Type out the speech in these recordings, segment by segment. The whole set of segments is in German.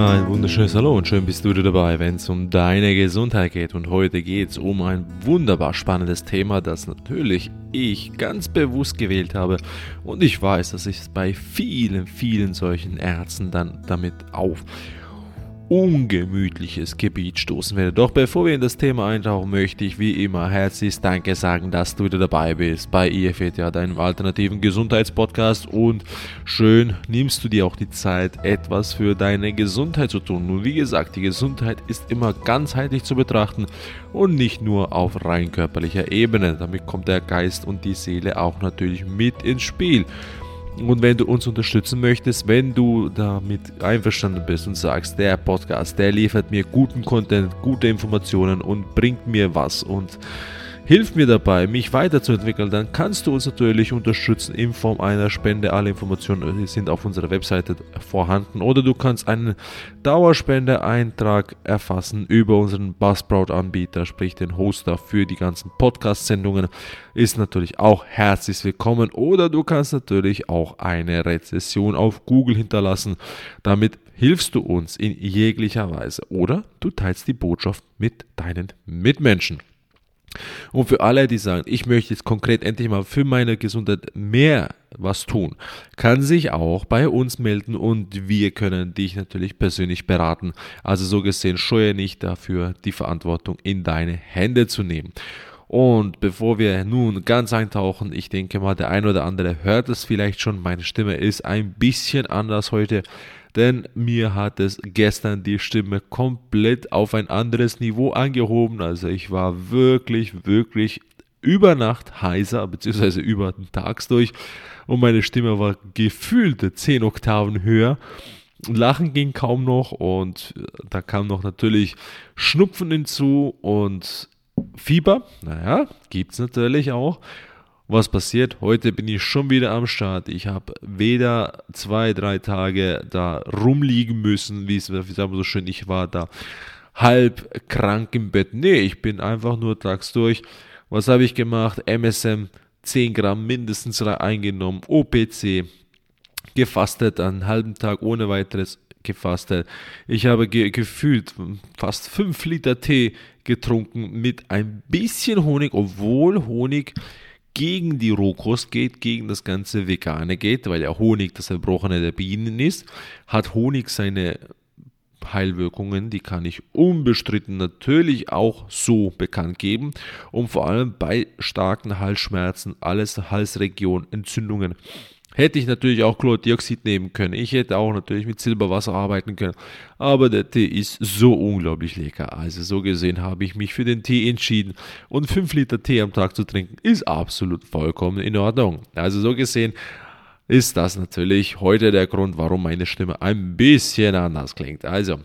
Ein wunderschönes Hallo und schön bist du wieder dabei, wenn es um deine Gesundheit geht. Und heute geht es um ein wunderbar spannendes Thema, das natürlich ich ganz bewusst gewählt habe. Und ich weiß, dass ich es bei vielen, vielen solchen Ärzten dann damit auf ungemütliches Gebiet stoßen werde. Doch bevor wir in das Thema eintauchen, möchte ich wie immer herzliches Danke sagen, dass du wieder dabei bist bei IFETA, deinem alternativen Gesundheitspodcast und schön nimmst du dir auch die Zeit, etwas für deine Gesundheit zu tun. Nun, wie gesagt, die Gesundheit ist immer ganzheitlich zu betrachten und nicht nur auf rein körperlicher Ebene. Damit kommt der Geist und die Seele auch natürlich mit ins Spiel. Und wenn du uns unterstützen möchtest, wenn du damit einverstanden bist und sagst, der Podcast, der liefert mir guten Content, gute Informationen und bringt mir was und Hilf mir dabei, mich weiterzuentwickeln, dann kannst du uns natürlich unterstützen in Form einer Spende. Alle Informationen sind auf unserer Webseite vorhanden. Oder du kannst einen Dauerspendeeintrag erfassen über unseren Buzzsprout-Anbieter, sprich den Hoster für die ganzen Podcast-Sendungen. Ist natürlich auch herzlich willkommen. Oder du kannst natürlich auch eine Rezession auf Google hinterlassen. Damit hilfst du uns in jeglicher Weise. Oder du teilst die Botschaft mit deinen Mitmenschen. Und für alle, die sagen, ich möchte jetzt konkret endlich mal für meine Gesundheit mehr was tun, kann sich auch bei uns melden und wir können dich natürlich persönlich beraten. Also so gesehen, scheue nicht dafür, die Verantwortung in deine Hände zu nehmen. Und bevor wir nun ganz eintauchen, ich denke mal, der ein oder andere hört es vielleicht schon, meine Stimme ist ein bisschen anders heute denn mir hat es gestern die Stimme komplett auf ein anderes Niveau angehoben. Also ich war wirklich, wirklich über Nacht heiser, beziehungsweise über den Tags durch und meine Stimme war gefühlte 10 Oktaven höher. Lachen ging kaum noch und da kam noch natürlich Schnupfen hinzu und Fieber. Naja, gibt es natürlich auch. Was passiert? Heute bin ich schon wieder am Start. Ich habe weder zwei, drei Tage da rumliegen müssen, wie es wie sagen wir so schön, ich war da halb krank im Bett. Nee, ich bin einfach nur tags durch. Was habe ich gemacht? MSM 10 Gramm mindestens eingenommen, OPC gefastet, einen halben Tag ohne weiteres gefastet. Ich habe ge gefühlt fast 5 Liter Tee getrunken mit ein bisschen Honig, obwohl Honig gegen die Rohkost geht, gegen das ganze Vegane geht, weil ja Honig das Erbrochene der Bienen ist, hat Honig seine Heilwirkungen, die kann ich unbestritten natürlich auch so bekannt geben und vor allem bei starken Halsschmerzen, alles Halsregion, Entzündungen Hätte ich natürlich auch Chlordioxid nehmen können. Ich hätte auch natürlich mit Silberwasser arbeiten können. Aber der Tee ist so unglaublich lecker. Also so gesehen habe ich mich für den Tee entschieden. Und 5 Liter Tee am Tag zu trinken ist absolut vollkommen in Ordnung. Also so gesehen ist das natürlich heute der Grund, warum meine Stimme ein bisschen anders klingt. Also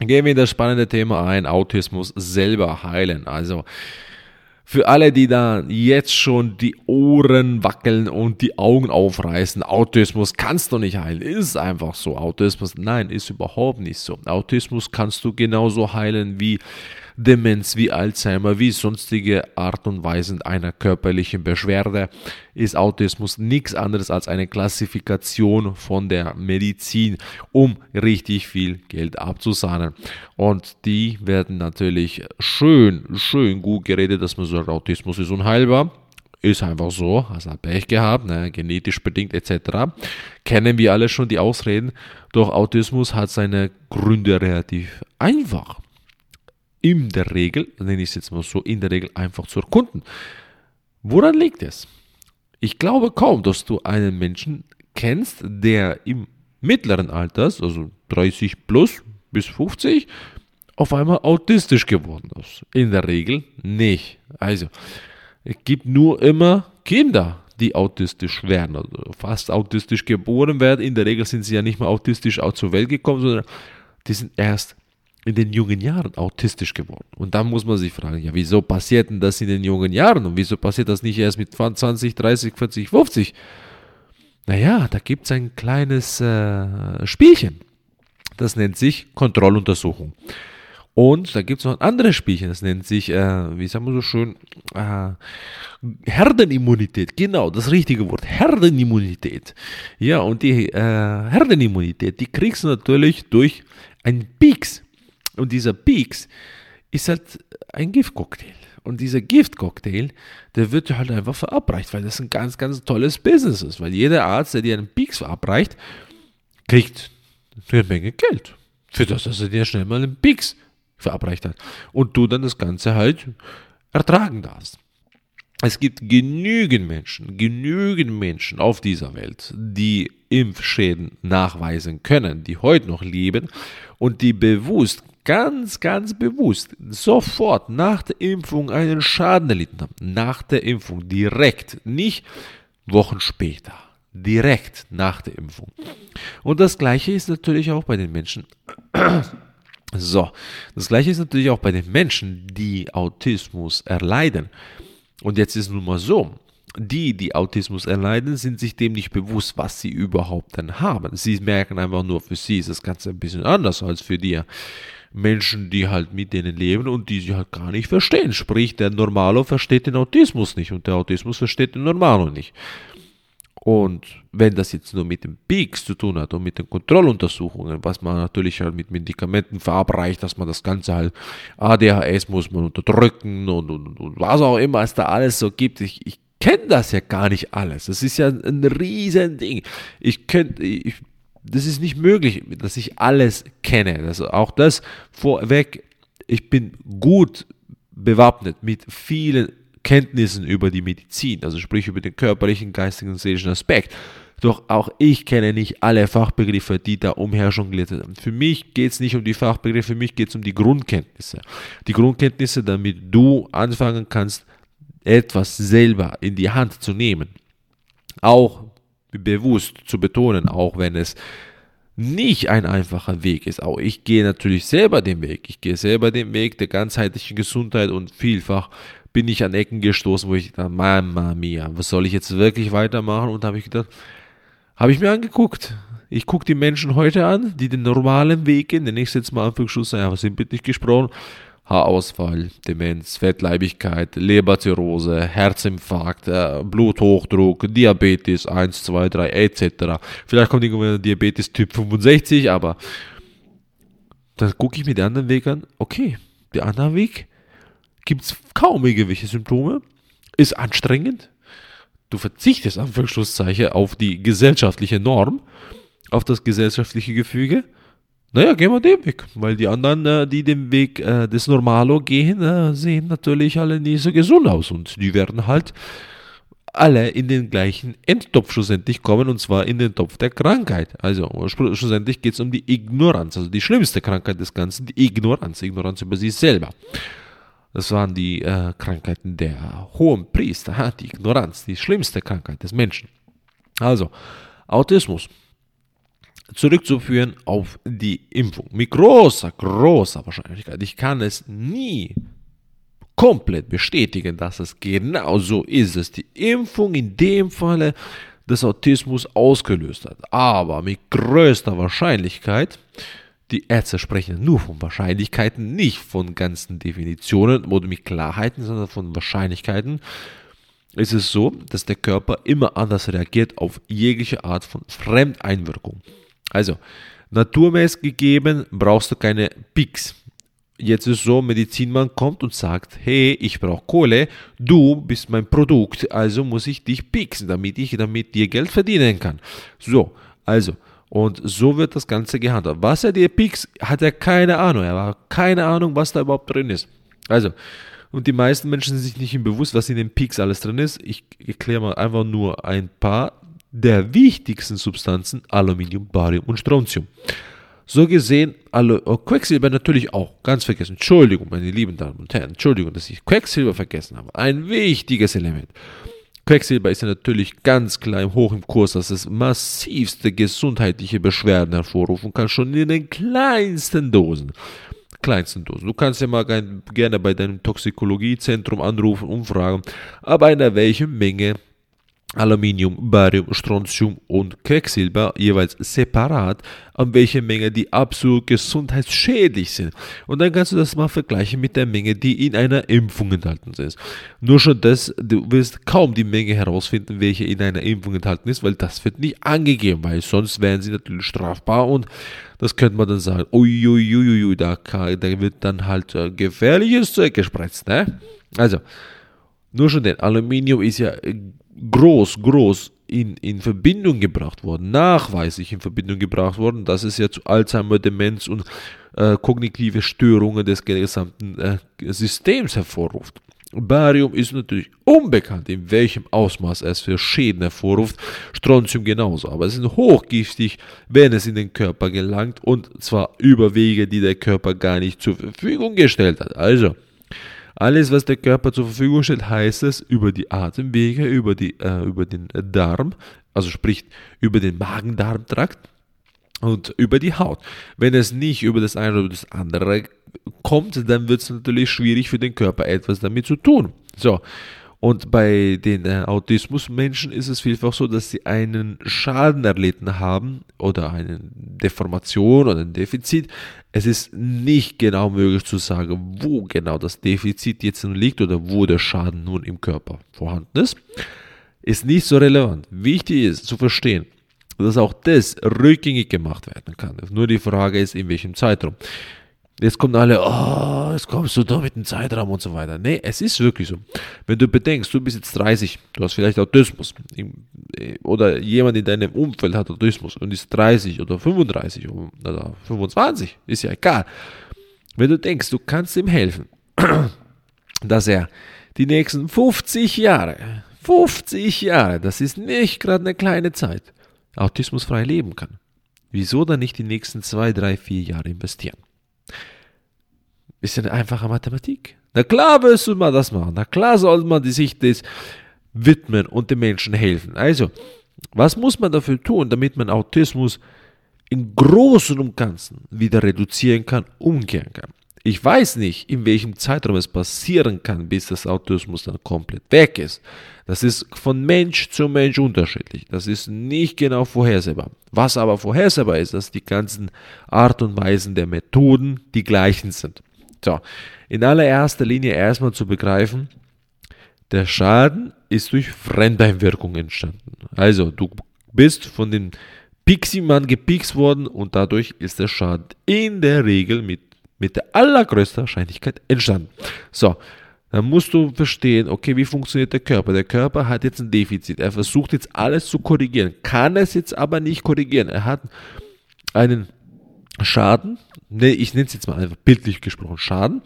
gehen wir in das spannende Thema ein. Autismus selber heilen. Also für alle, die da jetzt schon die Ohren wackeln und die Augen aufreißen, Autismus kannst du nicht heilen. Ist einfach so. Autismus, nein, ist überhaupt nicht so. Autismus kannst du genauso heilen wie Demenz wie Alzheimer, wie sonstige Art und Weisen einer körperlichen Beschwerde, ist Autismus nichts anderes als eine Klassifikation von der Medizin, um richtig viel Geld abzusahnen. Und die werden natürlich schön, schön gut geredet, dass man sagt, Autismus ist unheilbar. Ist einfach so, also hat Pech gehabt, ne, genetisch bedingt etc. Kennen wir alle schon die Ausreden, doch Autismus hat seine Gründe relativ einfach in der Regel, nenne ich es jetzt mal so, in der Regel einfach zu erkunden. Woran liegt es? Ich glaube kaum, dass du einen Menschen kennst, der im mittleren Alters, also 30 plus bis 50, auf einmal autistisch geworden ist. In der Regel nicht. Also, es gibt nur immer Kinder, die autistisch werden, also fast autistisch geboren werden. In der Regel sind sie ja nicht mehr autistisch auch zur Welt gekommen, sondern die sind erst in den jungen Jahren autistisch geworden. Und dann muss man sich fragen, ja, wieso passiert denn das in den jungen Jahren und wieso passiert das nicht erst mit 20, 30, 40, 50? Naja, da gibt es ein kleines äh, Spielchen. Das nennt sich Kontrolluntersuchung. Und da gibt es noch ein anderes Spielchen, das nennt sich, äh, wie sagen wir so schön, äh, Herdenimmunität. Genau, das richtige Wort, Herdenimmunität. Ja, und die äh, Herdenimmunität, die kriegst du natürlich durch ein Peaks. Und dieser Peaks ist halt ein Giftcocktail. Und dieser Giftcocktail, der wird halt einfach verabreicht, weil das ein ganz, ganz tolles Business ist. Weil jeder Arzt, der dir einen Peaks verabreicht, kriegt eine Menge Geld. Für das, dass er dir schnell mal einen Peaks verabreicht hat. Und du dann das Ganze halt ertragen darfst. Es gibt genügend Menschen, genügend Menschen auf dieser Welt, die Impfschäden nachweisen können, die heute noch leben und die bewusst, ganz, ganz bewusst, sofort nach der Impfung einen Schaden erlitten haben. Nach der Impfung, direkt, nicht Wochen später, direkt nach der Impfung. Und das gleiche ist natürlich auch bei den Menschen. So, das gleiche ist natürlich auch bei den Menschen, die Autismus erleiden. Und jetzt ist nun mal so, die, die Autismus erleiden, sind sich dem nicht bewusst, was sie überhaupt dann haben. Sie merken einfach nur, für sie ist das Ganze ein bisschen anders als für die Menschen, die halt mit denen leben und die sie halt gar nicht verstehen. Sprich, der Normalo versteht den Autismus nicht und der Autismus versteht den Normalo nicht. Und wenn das jetzt nur mit den Peaks zu tun hat und mit den Kontrolluntersuchungen, was man natürlich halt mit Medikamenten verabreicht, dass man das Ganze halt, ADHS muss man unterdrücken und, und, und was auch immer es da alles so gibt. Ich, ich kenne das ja gar nicht alles. Das ist ja ein riesen Ding. Ich könnte, ich, das ist nicht möglich, dass ich alles kenne. Also auch das vorweg, ich bin gut bewappnet mit vielen Kenntnissen über die Medizin, also sprich über den körperlichen, geistigen und seelischen Aspekt. Doch auch ich kenne nicht alle Fachbegriffe, die da umher jongliert werden. Für mich geht es nicht um die Fachbegriffe, für mich geht es um die Grundkenntnisse. Die Grundkenntnisse, damit du anfangen kannst, etwas selber in die Hand zu nehmen. Auch bewusst zu betonen, auch wenn es nicht ein einfacher Weg ist. Auch ich gehe natürlich selber den Weg. Ich gehe selber den Weg der ganzheitlichen Gesundheit und vielfach bin ich an Ecken gestoßen, wo ich dachte, Mama mia, was soll ich jetzt wirklich weitermachen? Und habe ich gedacht, habe ich mir angeguckt. Ich gucke die Menschen heute an, die den normalen Weg gehen, den ich jetzt mal Anführungsschuss, ja, was sind nicht gesprochen, Haarausfall, Demenz, Fettleibigkeit, Leberzirrhose, Herzinfarkt, äh, Bluthochdruck, Diabetes 1, 2, 3 etc. Vielleicht kommt irgendwann Diabetes Typ 65, aber dann gucke ich mir den anderen Weg an, okay, der andere Weg gibt es kaum irgendwelche Symptome, ist anstrengend. Du verzichtest Anführungszeichen auf die gesellschaftliche Norm, auf das gesellschaftliche Gefüge. Naja, gehen wir den Weg, weil die anderen, äh, die den Weg äh, des Normalo gehen, äh, sehen natürlich alle nicht so gesund aus und die werden halt alle in den gleichen Endtopf schlussendlich kommen und zwar in den Topf der Krankheit. Also schlussendlich geht es um die Ignoranz, also die schlimmste Krankheit des Ganzen, die Ignoranz, Ignoranz über sich selber. Das waren die äh, Krankheiten der hohen Priester, die Ignoranz, die schlimmste Krankheit des Menschen. Also, Autismus. Zurückzuführen auf die Impfung. Mit großer, großer Wahrscheinlichkeit. Ich kann es nie komplett bestätigen, dass es genau so ist, dass die Impfung in dem Falle des Autismus ausgelöst hat. Aber mit größter Wahrscheinlichkeit die Ärzte sprechen nur von Wahrscheinlichkeiten, nicht von ganzen Definitionen oder mit Klarheiten, sondern von Wahrscheinlichkeiten. Es ist so, dass der Körper immer anders reagiert auf jegliche Art von Fremdeinwirkung. Also, naturmäßig gegeben brauchst du keine Peaks. Jetzt ist so, Medizinmann kommt und sagt, hey, ich brauche Kohle, du bist mein Produkt, also muss ich dich pixen, damit ich damit dir Geld verdienen kann. So, also, und so wird das Ganze gehandhabt. Was er dir piekst, hat er keine Ahnung. Er hat keine Ahnung, was da überhaupt drin ist. Also, und die meisten Menschen sind sich nicht Bewusst, was in den Peaks alles drin ist. Ich erkläre mal einfach nur ein paar der wichtigsten Substanzen, Aluminium, Barium und Strontium. So gesehen, oh, Quecksilber natürlich auch, ganz vergessen. Entschuldigung, meine lieben Damen und Herren, Entschuldigung, dass ich Quecksilber vergessen habe. Ein wichtiges Element. Quecksilber ist ja natürlich ganz klein hoch im Kurs, dass es massivste gesundheitliche Beschwerden hervorrufen kann, schon in den kleinsten Dosen. Kleinsten Dosen. Du kannst ja mal gerne bei deinem Toxikologiezentrum anrufen und fragen, ab einer welchen Menge Aluminium, Barium, Strontium und Quecksilber jeweils separat, an welche Menge die absolut gesundheitsschädlich sind. Und dann kannst du das mal vergleichen mit der Menge, die in einer Impfung enthalten ist. Nur schon das, du wirst kaum die Menge herausfinden, welche in einer Impfung enthalten ist, weil das wird nicht angegeben, weil sonst wären sie natürlich strafbar und Das könnte man dann sagen, uiuiuiui, da, da wird dann halt äh, gefährliches Zeug gespritzt. Ne? Also, nur schon denn, Aluminium ist ja äh, groß, groß in, in Verbindung gebracht worden, nachweislich in Verbindung gebracht worden, dass es ja zu Alzheimer, Demenz und äh, kognitive Störungen des gesamten äh, Systems hervorruft. Barium ist natürlich unbekannt, in welchem Ausmaß es für Schäden hervorruft. Strontium genauso, aber es ist hochgiftig, wenn es in den Körper gelangt und zwar über Wege, die der Körper gar nicht zur Verfügung gestellt hat. Also, alles, was der Körper zur Verfügung stellt, heißt es über die Atemwege, über, die, äh, über den Darm, also sprich über den Magen-Darm-Trakt und über die Haut. Wenn es nicht über das eine oder das andere kommt, dann wird es natürlich schwierig für den Körper etwas damit zu tun. So. Und bei den äh, Autismusmenschen ist es vielfach so, dass sie einen Schaden erlitten haben oder eine Deformation oder ein Defizit. Es ist nicht genau möglich zu sagen, wo genau das Defizit jetzt liegt oder wo der Schaden nun im Körper vorhanden ist. Ist nicht so relevant. Wichtig ist zu verstehen, dass auch das rückgängig gemacht werden kann. Nur die Frage ist, in welchem Zeitraum. Jetzt kommen alle, oh, jetzt kommst du da mit dem Zeitraum und so weiter. Nee, es ist wirklich so. Wenn du bedenkst, du bist jetzt 30, du hast vielleicht Autismus oder jemand in deinem Umfeld hat Autismus und ist 30 oder 35 oder 25, ist ja egal. Wenn du denkst, du kannst ihm helfen, dass er die nächsten 50 Jahre, 50 Jahre, das ist nicht gerade eine kleine Zeit, autismusfrei leben kann. Wieso dann nicht die nächsten zwei, drei, vier Jahre investieren? Eine einfache Mathematik. Na klar du mal das machen. Na klar soll man sich das widmen und den Menschen helfen. Also, was muss man dafür tun, damit man Autismus im Großen und Ganzen wieder reduzieren kann, umkehren kann? Ich weiß nicht, in welchem Zeitraum es passieren kann, bis das Autismus dann komplett weg ist. Das ist von Mensch zu Mensch unterschiedlich. Das ist nicht genau vorhersehbar. Was aber vorhersehbar ist, dass die ganzen Art und Weisen der Methoden die gleichen sind. So, in allererster Linie erstmal zu begreifen, der Schaden ist durch Fremdeinwirkung entstanden. Also, du bist von dem Pixie-Mann gepikst worden und dadurch ist der Schaden in der Regel mit mit der allergrößten Wahrscheinlichkeit entstanden. So, dann musst du verstehen, okay, wie funktioniert der Körper? Der Körper hat jetzt ein Defizit. Er versucht jetzt alles zu korrigieren, kann es jetzt aber nicht korrigieren. Er hat einen Schaden, ne, ich nenne es jetzt mal einfach bildlich gesprochen, Schaden.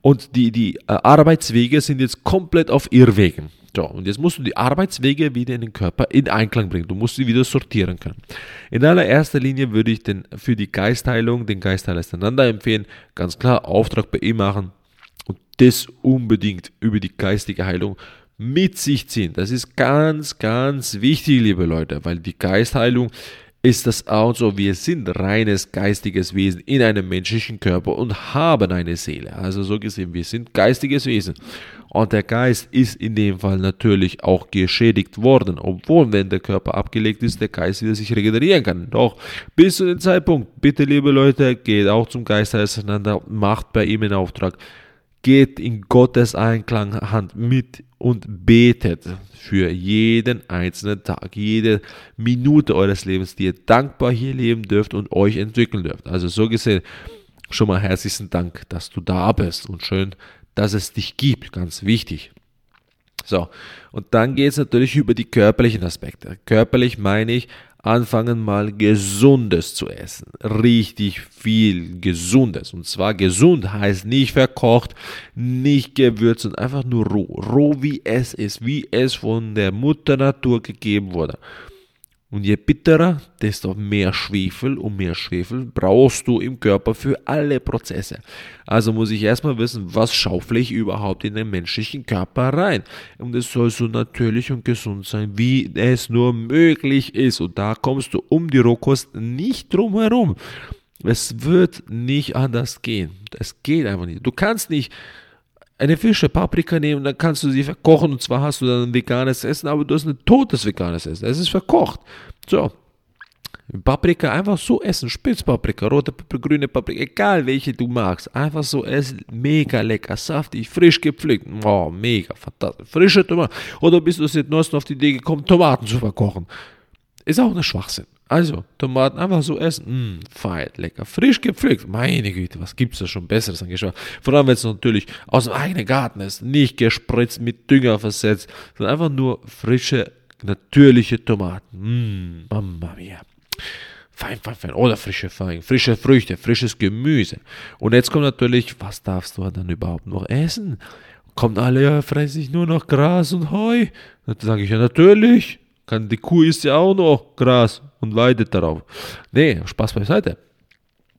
Und die, die äh, Arbeitswege sind jetzt komplett auf Irrwegen. So, und jetzt musst du die Arbeitswege wieder in den Körper in Einklang bringen. Du musst sie wieder sortieren können. In allererster Linie würde ich den, für die Geistheilung den Geistheiler auseinander empfehlen. Ganz klar, Auftrag bei ihm machen und das unbedingt über die geistige Heilung mit sich ziehen. Das ist ganz, ganz wichtig, liebe Leute, weil die Geistheilung ist das auch so, wir sind reines geistiges Wesen in einem menschlichen Körper und haben eine Seele. Also so gesehen, wir sind geistiges Wesen. Und der Geist ist in dem Fall natürlich auch geschädigt worden, obwohl, wenn der Körper abgelegt ist, der Geist wieder sich regenerieren kann. Doch bis zu dem Zeitpunkt, bitte liebe Leute, geht auch zum Geist auseinander, macht bei ihm einen Auftrag, geht in Gottes Einklang Hand mit und betet für jeden einzelnen Tag, jede Minute eures Lebens, die ihr dankbar hier leben dürft und euch entwickeln dürft. Also so gesehen, schon mal herzlichen Dank, dass du da bist und schön, dass es dich gibt, ganz wichtig. So, und dann geht es natürlich über die körperlichen Aspekte. Körperlich meine ich, anfangen mal Gesundes zu essen. Richtig viel Gesundes. Und zwar gesund heißt nicht verkocht, nicht gewürzt und einfach nur roh. Roh wie es ist, wie es von der Mutter Natur gegeben wurde. Und je bitterer, desto mehr Schwefel und mehr Schwefel brauchst du im Körper für alle Prozesse. Also muss ich erstmal wissen, was schaufle ich überhaupt in den menschlichen Körper rein. Und es soll so natürlich und gesund sein, wie es nur möglich ist. Und da kommst du um die Rohkost nicht drum herum. Es wird nicht anders gehen. Es geht einfach nicht. Du kannst nicht eine Fische, Paprika nehmen, dann kannst du sie verkochen und zwar hast du dann ein veganes Essen, aber du hast ein totes veganes Essen. Es ist verkocht. So. Paprika einfach so essen, Spitzpaprika, rote Paprika, grüne Paprika, egal welche du magst, einfach so essen, mega lecker, saftig, frisch gepflückt, oh, mega, fantastisch, frische Tomaten. Oder bist du jetzt neuesten auf die Idee gekommen, Tomaten zu verkochen? Ist auch ein Schwachsinn. Also, Tomaten einfach so essen. Mh, fein, lecker. Frisch gepflückt. Meine Güte, was gibt es da schon Besseres an Geschmack? Vor allem, wenn es natürlich aus dem eigenen Garten ist. Nicht gespritzt, mit Dünger versetzt, sondern einfach nur frische, natürliche Tomaten. Mh, Mama mia. Fein, fein, fein. Oder frische Feigen, frische Früchte, frisches Gemüse. Und jetzt kommt natürlich, was darfst du dann überhaupt noch essen? Kommt alle, ja, fresse ich nur noch Gras und Heu? Dann sage ich ja, natürlich. Kann, die Kuh isst ja auch noch Gras und weidet darauf. Nee, Spaß beiseite.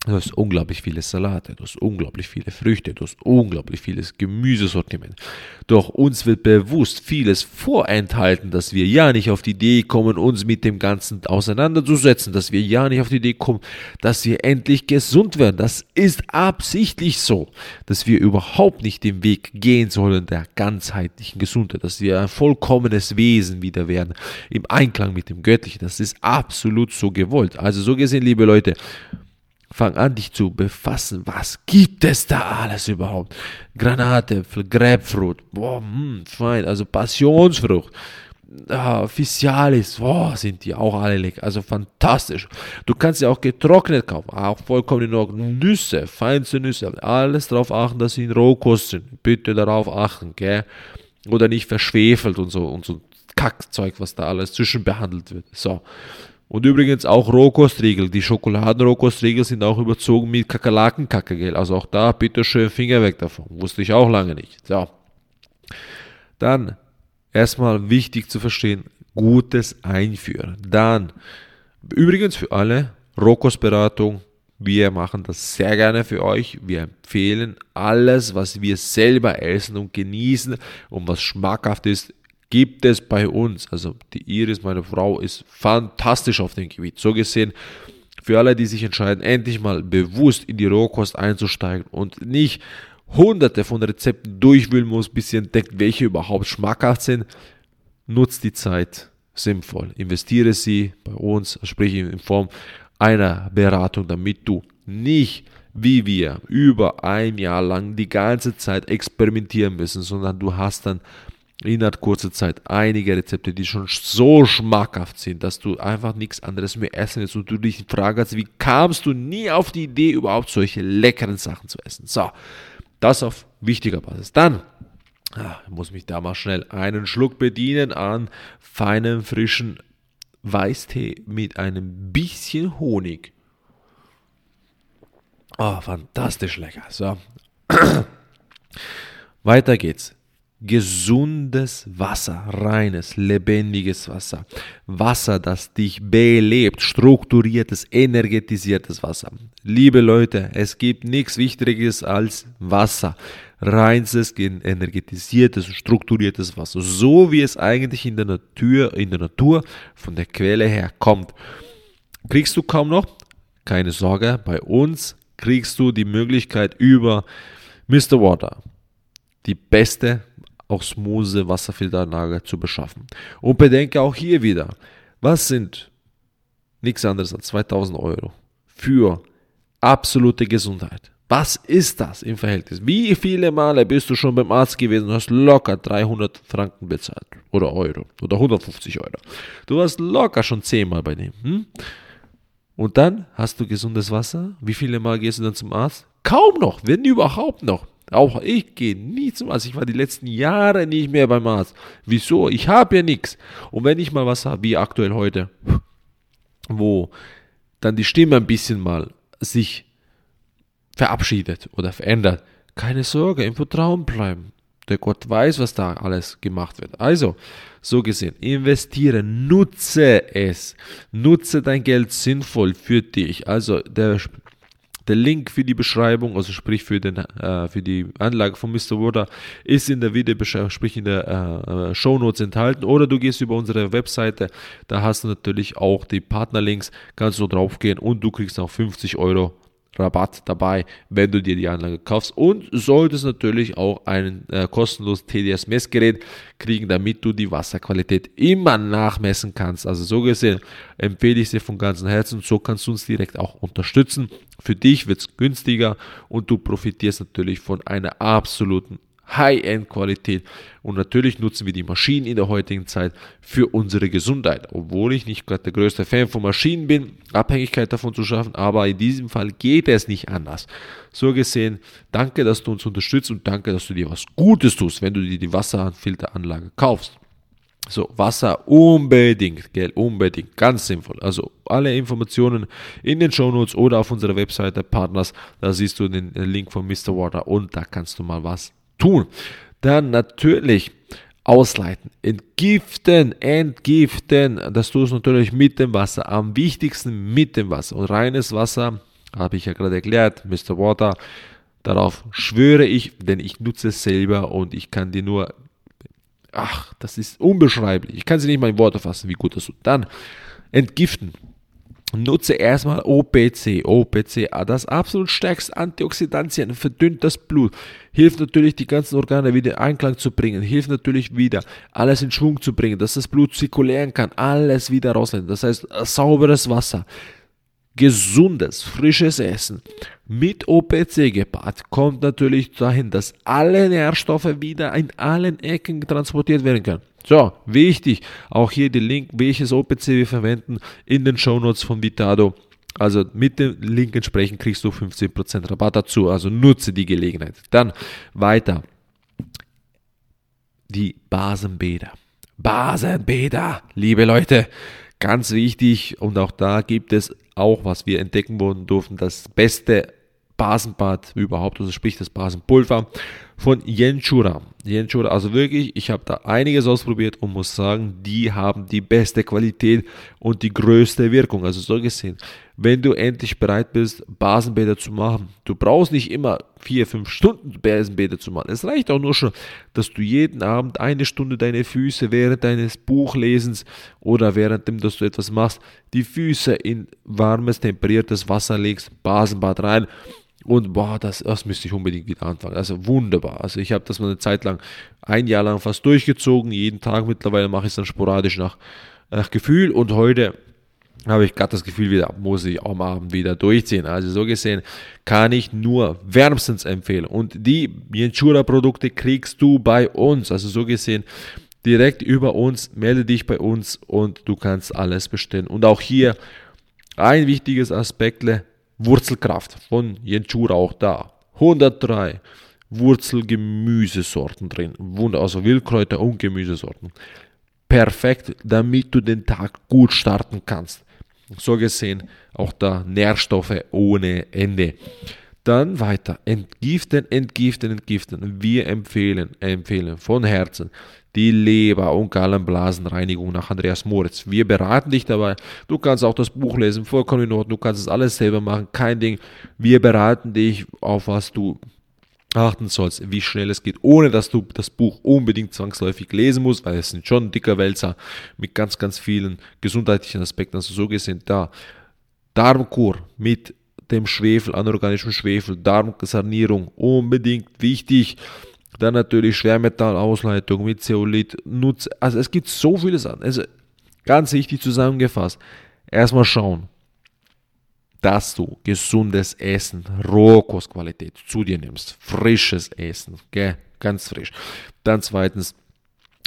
Du hast unglaublich viele Salate, du hast unglaublich viele Früchte, du hast unglaublich vieles Gemüsesortiment. Doch uns wird bewusst vieles vorenthalten, dass wir ja nicht auf die Idee kommen, uns mit dem Ganzen auseinanderzusetzen, dass wir ja nicht auf die Idee kommen, dass wir endlich gesund werden. Das ist absichtlich so, dass wir überhaupt nicht den Weg gehen sollen der ganzheitlichen Gesundheit, dass wir ein vollkommenes Wesen wieder werden, im Einklang mit dem Göttlichen. Das ist absolut so gewollt. Also so gesehen, liebe Leute, Fang an, dich zu befassen. Was gibt es da alles überhaupt? Granatapfel, Grapefruit, boah, hm, fein, also Passionsfrucht, ah, Physialis, boah, sind die auch alle lecker, also fantastisch. Du kannst sie auch getrocknet kaufen, auch vollkommen in Ordnung. Nüsse, feinste Nüsse, alles darauf achten, dass sie in Rohkost sind. Bitte darauf achten, gell? Oder nicht verschwefelt und so, und so Kackzeug, was da alles zwischenbehandelt wird. So. Und übrigens auch Rohkostriegel. Die Schokoladenrohkostriegel sind auch überzogen mit Kakerlakenkacke, gell? Also auch da bitte schön Finger weg davon. Wusste ich auch lange nicht. So. Dann erstmal wichtig zu verstehen, gutes Einführen. Dann, übrigens für alle, Rohkostberatung, wir machen das sehr gerne für euch. Wir empfehlen alles, was wir selber essen und genießen und was schmackhaft ist, gibt es bei uns. Also die Iris, meine Frau, ist fantastisch auf dem Gebiet. So gesehen, für alle, die sich entscheiden, endlich mal bewusst in die Rohkost einzusteigen und nicht hunderte von Rezepten durchwühlen muss, bis ihr entdeckt, welche überhaupt schmackhaft sind, nutzt die Zeit sinnvoll. Investiere sie bei uns, sprich in Form einer Beratung, damit du nicht wie wir über ein Jahr lang die ganze Zeit experimentieren müssen, sondern du hast dann innerhalb kurzer Zeit einige Rezepte, die schon so schmackhaft sind, dass du einfach nichts anderes mehr essen willst und du dich fragst, wie kamst du nie auf die Idee, überhaupt solche leckeren Sachen zu essen. So, das auf wichtiger Basis. Dann ah, muss mich da mal schnell einen Schluck bedienen an feinem, frischen Weißtee mit einem bisschen Honig. Oh, fantastisch lecker. So. Weiter geht's gesundes Wasser, reines, lebendiges Wasser. Wasser, das dich belebt, strukturiertes, energetisiertes Wasser. Liebe Leute, es gibt nichts Wichtigeres als Wasser. Reinstes, energetisiertes, strukturiertes Wasser. So wie es eigentlich in der Natur, in der Natur von der Quelle her kommt. Kriegst du kaum noch? Keine Sorge, bei uns kriegst du die Möglichkeit über Mr. Water die beste Osmose Wasserfilteranlage zu beschaffen. Und bedenke auch hier wieder, was sind nichts anderes als 2000 Euro für absolute Gesundheit. Was ist das im Verhältnis? Wie viele Male bist du schon beim Arzt gewesen und hast locker 300 Franken bezahlt? Oder Euro? Oder 150 Euro? Du warst locker schon 10 Mal bei dem. Hm? Und dann hast du gesundes Wasser. Wie viele Mal gehst du dann zum Arzt? Kaum noch, wenn überhaupt noch. Auch ich gehe nie zum Arzt. Ich war die letzten Jahre nicht mehr beim Arzt. Wieso? Ich habe ja nichts. Und wenn ich mal was habe, wie aktuell heute, wo dann die Stimme ein bisschen mal sich verabschiedet oder verändert, keine Sorge, im Vertrauen bleiben. Der Gott weiß, was da alles gemacht wird. Also, so gesehen, investiere, nutze es. Nutze dein Geld sinnvoll für dich. Also, der der Link für die Beschreibung, also sprich für, den, äh, für die Anlage von Mr. Water, ist in der Videobeschreibung, sprich in der äh, äh, Show Notes enthalten. Oder du gehst über unsere Webseite, da hast du natürlich auch die Partnerlinks, kannst du draufgehen und du kriegst auch 50 Euro Rabatt dabei, wenn du dir die Anlage kaufst und solltest natürlich auch ein äh, kostenloses TDS-Messgerät kriegen, damit du die Wasserqualität immer nachmessen kannst. Also so gesehen empfehle ich dir von ganzem Herzen, so kannst du uns direkt auch unterstützen. Für dich wird es günstiger und du profitierst natürlich von einer absoluten High-End-Qualität. Und natürlich nutzen wir die Maschinen in der heutigen Zeit für unsere Gesundheit. Obwohl ich nicht gerade der größte Fan von Maschinen bin, Abhängigkeit davon zu schaffen, aber in diesem Fall geht es nicht anders. So gesehen, danke, dass du uns unterstützt und danke, dass du dir was Gutes tust, wenn du dir die Wasserfilteranlage kaufst. So, Wasser unbedingt, gell, unbedingt, ganz sinnvoll. Also alle Informationen in den Shownotes oder auf unserer Webseite Partners, da siehst du den Link von Mr. Water und da kannst du mal was tun. Dann natürlich ausleiten, entgiften, entgiften. Das tust du natürlich mit dem Wasser. Am wichtigsten mit dem Wasser. Und reines Wasser, habe ich ja gerade erklärt, Mr. Water. Darauf schwöre ich, denn ich nutze es selber und ich kann dir nur ach, das ist unbeschreiblich. Ich kann sie nicht mal in Worte fassen, wie gut das tut. Dann entgiften. Nutze erstmal OPC. OPC, ah, das absolut stärkste Antioxidantien, verdünnt das Blut, hilft natürlich die ganzen Organe wieder in Einklang zu bringen, hilft natürlich wieder alles in Schwung zu bringen, dass das Blut zirkulieren kann, alles wieder rausnehmen. Das heißt, sauberes Wasser, gesundes, frisches Essen mit OPC gepaart kommt natürlich dahin, dass alle Nährstoffe wieder in allen Ecken transportiert werden können. So, wichtig, auch hier der Link, welches OPC wir verwenden, in den Shownotes von Vitado. Also mit dem Link entsprechend kriegst du 15% Rabatt dazu, also nutze die Gelegenheit. Dann weiter. Die Basenbäder. Basenbäder, liebe Leute, ganz wichtig und auch da gibt es auch, was wir entdecken wurden durften, das beste Basenbad überhaupt, also sprich das Basenpulver von Jenchura. Jenchura, also wirklich, ich habe da einiges ausprobiert und muss sagen, die haben die beste Qualität und die größte Wirkung. Also so gesehen, wenn du endlich bereit bist, Basenbäder zu machen, du brauchst nicht immer vier, fünf Stunden Basenbäder zu machen. Es reicht auch nur schon, dass du jeden Abend eine Stunde deine Füße während deines Buchlesens oder währenddem, dass du etwas machst, die Füße in warmes, temperiertes Wasser legst, Basenbad rein und boah, das, das müsste ich unbedingt wieder anfangen. Also wunderbar. Also ich habe das mal eine Zeit lang, ein Jahr lang fast durchgezogen. Jeden Tag mittlerweile mache ich es dann sporadisch nach, nach Gefühl. Und heute habe ich gerade das Gefühl wieder, muss ich am Abend wieder durchziehen. Also so gesehen kann ich nur wärmstens empfehlen. Und die Jenchura Produkte kriegst du bei uns. Also so gesehen direkt über uns, melde dich bei uns und du kannst alles bestellen. Und auch hier ein wichtiges Aspekt, Wurzelkraft von Jenchura auch da. 103 Wurzelgemüsesorten drin. Wunder, also Wildkräuter und Gemüsesorten. Perfekt, damit du den Tag gut starten kannst. So gesehen auch da Nährstoffe ohne Ende. Dann weiter. Entgiften, entgiften, entgiften. Wir empfehlen, empfehlen von Herzen die Leber- und Gallenblasenreinigung nach Andreas Moritz. Wir beraten dich dabei. Du kannst auch das Buch lesen, vollkommen in Ordnung. Du kannst es alles selber machen, kein Ding. Wir beraten dich, auf was du achten sollst, wie schnell es geht, ohne dass du das Buch unbedingt zwangsläufig lesen musst, weil es sind schon dicker Wälzer mit ganz, ganz vielen gesundheitlichen Aspekten. Also so gesehen da. Darmkur mit dem Schwefel, anorganischem Schwefel, Darmsanierung, unbedingt wichtig. Dann natürlich Schwermetallausleitung mit Zeolit. Nutz, also es gibt so viele Sachen. Also ganz wichtig zusammengefasst. Erstmal schauen, dass du gesundes Essen, Rohkostqualität zu dir nimmst. Frisches Essen, gell? ganz frisch. Dann zweitens,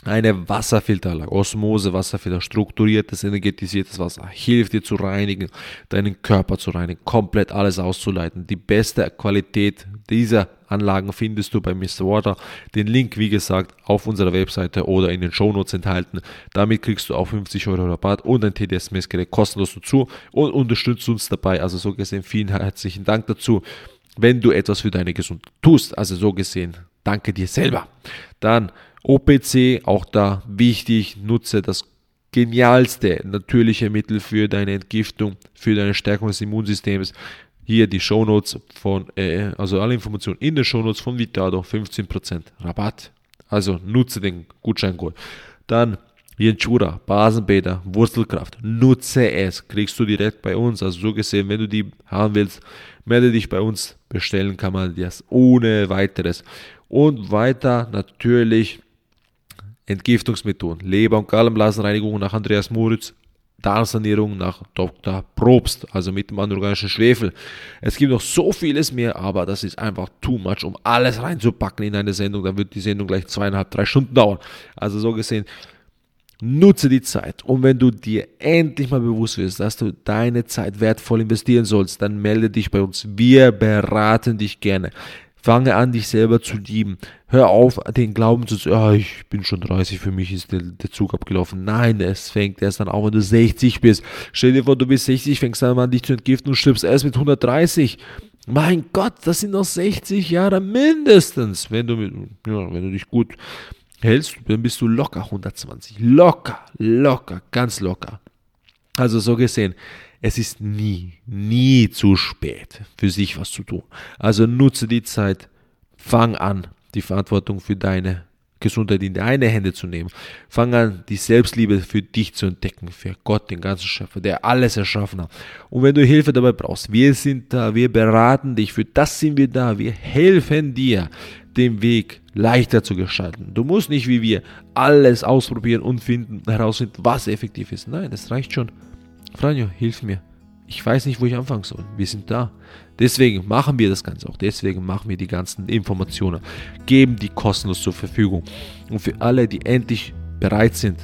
eine Wasserfilteranlage, Osmose, Wasserfilter, strukturiertes, energetisiertes Wasser, hilft dir zu reinigen, deinen Körper zu reinigen, komplett alles auszuleiten. Die beste Qualität dieser Anlagen findest du bei Mr. Water. Den Link, wie gesagt, auf unserer Webseite oder in den Shownotes enthalten. Damit kriegst du auch 50 Euro Rabatt und ein TDS-Messgerät kostenlos dazu und unterstützt uns dabei. Also so gesehen, vielen herzlichen Dank dazu, wenn du etwas für deine Gesundheit tust. Also so gesehen, danke dir selber. Dann OPC, auch da wichtig, nutze das genialste natürliche Mittel für deine Entgiftung, für deine Stärkung des Immunsystems. Hier die Shownotes von, äh, also alle Informationen in den Shownotes von Vitado, 15% Rabatt. Also nutze den Gutscheincode. Dann Jenchura, Basenbäder, Wurzelkraft, nutze es, kriegst du direkt bei uns. Also so gesehen, wenn du die haben willst, melde dich bei uns, bestellen kann man das ohne weiteres. Und weiter natürlich Entgiftungsmethoden, Leber- und Gallenblasenreinigung nach Andreas Moritz, Darmsanierung nach Dr. Probst, also mit dem anorganischen Schwefel. Es gibt noch so vieles mehr, aber das ist einfach too much, um alles reinzupacken in eine Sendung. Da wird die Sendung gleich zweieinhalb, drei Stunden dauern. Also so gesehen, nutze die Zeit. Und wenn du dir endlich mal bewusst wirst, dass du deine Zeit wertvoll investieren sollst, dann melde dich bei uns. Wir beraten dich gerne. Fange an, dich selber zu lieben. Hör auf, den Glauben zu sagen, oh, ich bin schon 30, für mich ist der, der, Zug abgelaufen. Nein, es fängt erst dann auch, wenn du 60 bist. Stell dir vor, du bist 60, fängst dann an, dich zu entgiften und stirbst erst mit 130. Mein Gott, das sind noch 60 Jahre mindestens. Wenn du, ja, wenn du dich gut hältst, dann bist du locker 120. Locker, locker, ganz locker. Also so gesehen, es ist nie, nie zu spät, für sich was zu tun. Also nutze die Zeit, fang an, die Verantwortung für deine Gesundheit in deine Hände zu nehmen. Fang an, die Selbstliebe für dich zu entdecken, für Gott, den ganzen Schöpfer, der alles erschaffen hat. Und wenn du Hilfe dabei brauchst, wir sind da, wir beraten dich, für das sind wir da, wir helfen dir, den Weg leichter zu gestalten. Du musst nicht wie wir alles ausprobieren und finden, herausfinden, was effektiv ist. Nein, das reicht schon. Franjo, hilf mir. Ich weiß nicht, wo ich anfangen soll. Wir sind da. Deswegen machen wir das Ganze auch. Deswegen machen wir die ganzen Informationen, geben die kostenlos zur Verfügung. Und für alle, die endlich bereit sind,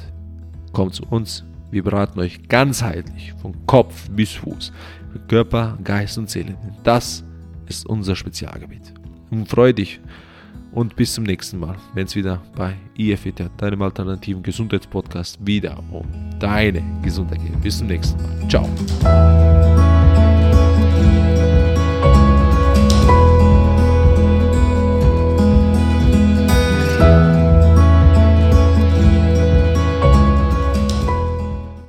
kommt zu uns. Wir beraten euch ganzheitlich, von Kopf bis Fuß, Körper, Geist und Seele. Das ist unser Spezialgebiet. Und freu dich und bis zum nächsten Mal, wenn es wieder bei IFET, deinem alternativen Gesundheitspodcast, wieder um deine Gesundheit geht. Bis zum nächsten Mal. Ciao.